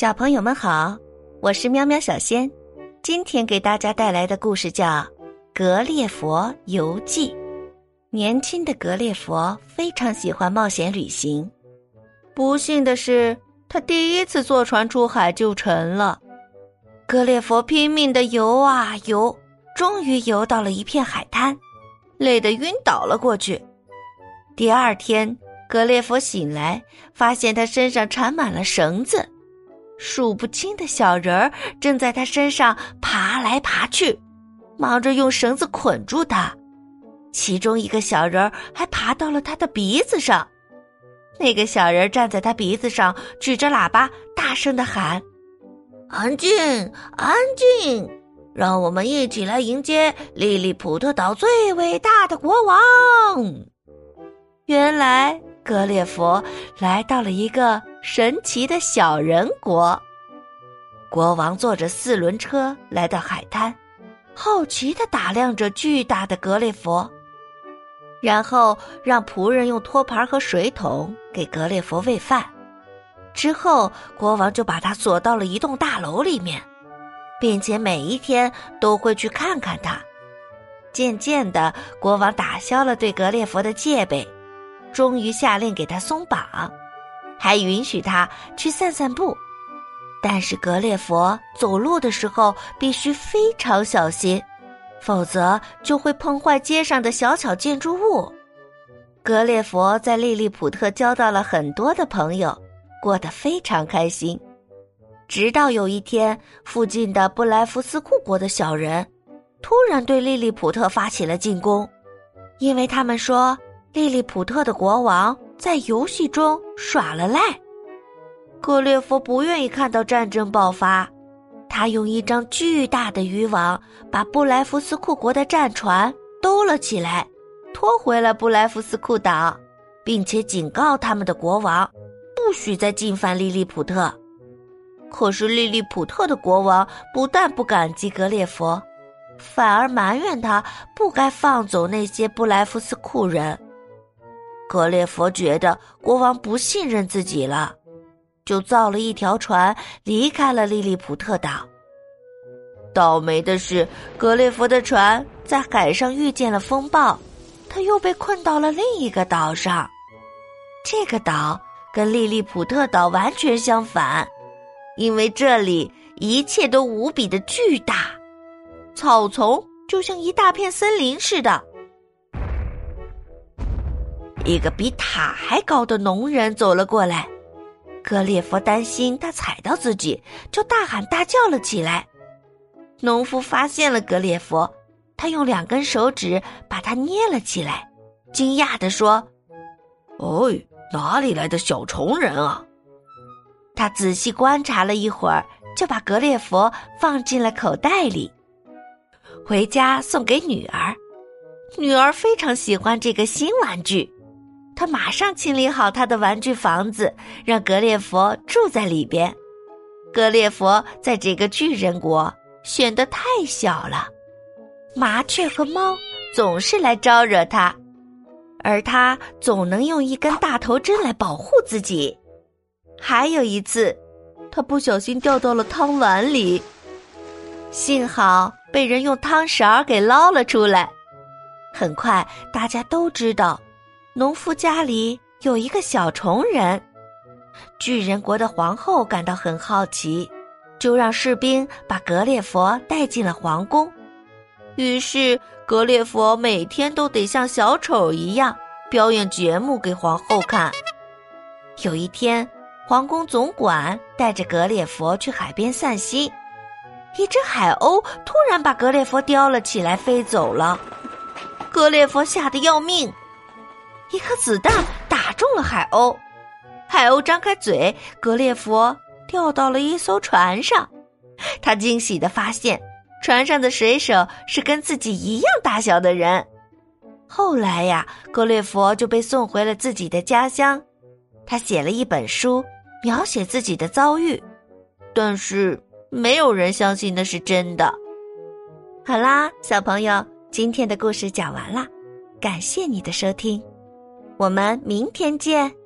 小朋友们好，我是喵喵小仙，今天给大家带来的故事叫《格列佛游记》。年轻的格列佛非常喜欢冒险旅行，不幸的是，他第一次坐船出海就沉了。格列佛拼命的游啊游，终于游到了一片海滩，累得晕倒了过去。第二天，格列佛醒来，发现他身上缠满了绳子。数不清的小人儿正在他身上爬来爬去，忙着用绳子捆住他。其中一个小人儿还爬到了他的鼻子上。那个小人站在他鼻子上，举着喇叭大声的喊：“安静，安静！让我们一起来迎接利利普特岛最伟大的国王。”原来。格列佛来到了一个神奇的小人国。国王坐着四轮车来到海滩，好奇的打量着巨大的格列佛，然后让仆人用托盘和水桶给格列佛喂饭。之后，国王就把他锁到了一栋大楼里面，并且每一天都会去看看他。渐渐的，国王打消了对格列佛的戒备。终于下令给他松绑，还允许他去散散步，但是格列佛走路的时候必须非常小心，否则就会碰坏街上的小巧建筑物。格列佛在利利普特交到了很多的朋友，过得非常开心。直到有一天，附近的布莱夫斯库国的小人突然对利利普特发起了进攻，因为他们说。利利普特的国王在游戏中耍了赖，格列佛不愿意看到战争爆发，他用一张巨大的渔网把布莱夫斯库国的战船兜了起来，拖回了布莱夫斯库岛，并且警告他们的国王不许再进犯利利普特。可是利利普特的国王不但不感激格列佛，反而埋怨他不该放走那些布莱夫斯库人。格列佛觉得国王不信任自己了，就造了一条船离开了利利普特岛。倒霉的是，格列佛的船在海上遇见了风暴，他又被困到了另一个岛上。这个岛跟利利普特岛完全相反，因为这里一切都无比的巨大，草丛就像一大片森林似的。一个比塔还高的农人走了过来，格列佛担心他踩到自己，就大喊大叫了起来。农夫发现了格列佛，他用两根手指把他捏了起来，惊讶地说：“哦，哪里来的小虫人啊？”他仔细观察了一会儿，就把格列佛放进了口袋里，回家送给女儿。女儿非常喜欢这个新玩具。他马上清理好他的玩具房子，让格列佛住在里边。格列佛在这个巨人国显得太小了，麻雀和猫总是来招惹他，而他总能用一根大头针来保护自己。还有一次，他不小心掉到了汤碗里，幸好被人用汤勺给捞了出来。很快，大家都知道。农夫家里有一个小虫人，巨人国的皇后感到很好奇，就让士兵把格列佛带进了皇宫。于是，格列佛每天都得像小丑一样表演节目给皇后看。有一天，皇宫总管带着格列佛去海边散心，一只海鸥突然把格列佛叼了起来，飞走了。格列佛吓得要命。一颗子弹打中了海鸥，海鸥张开嘴，格列佛掉到了一艘船上。他惊喜的发现，船上的水手是跟自己一样大小的人。后来呀，格列佛就被送回了自己的家乡。他写了一本书，描写自己的遭遇，但是没有人相信那是真的。好啦，小朋友，今天的故事讲完了，感谢你的收听。我们明天见。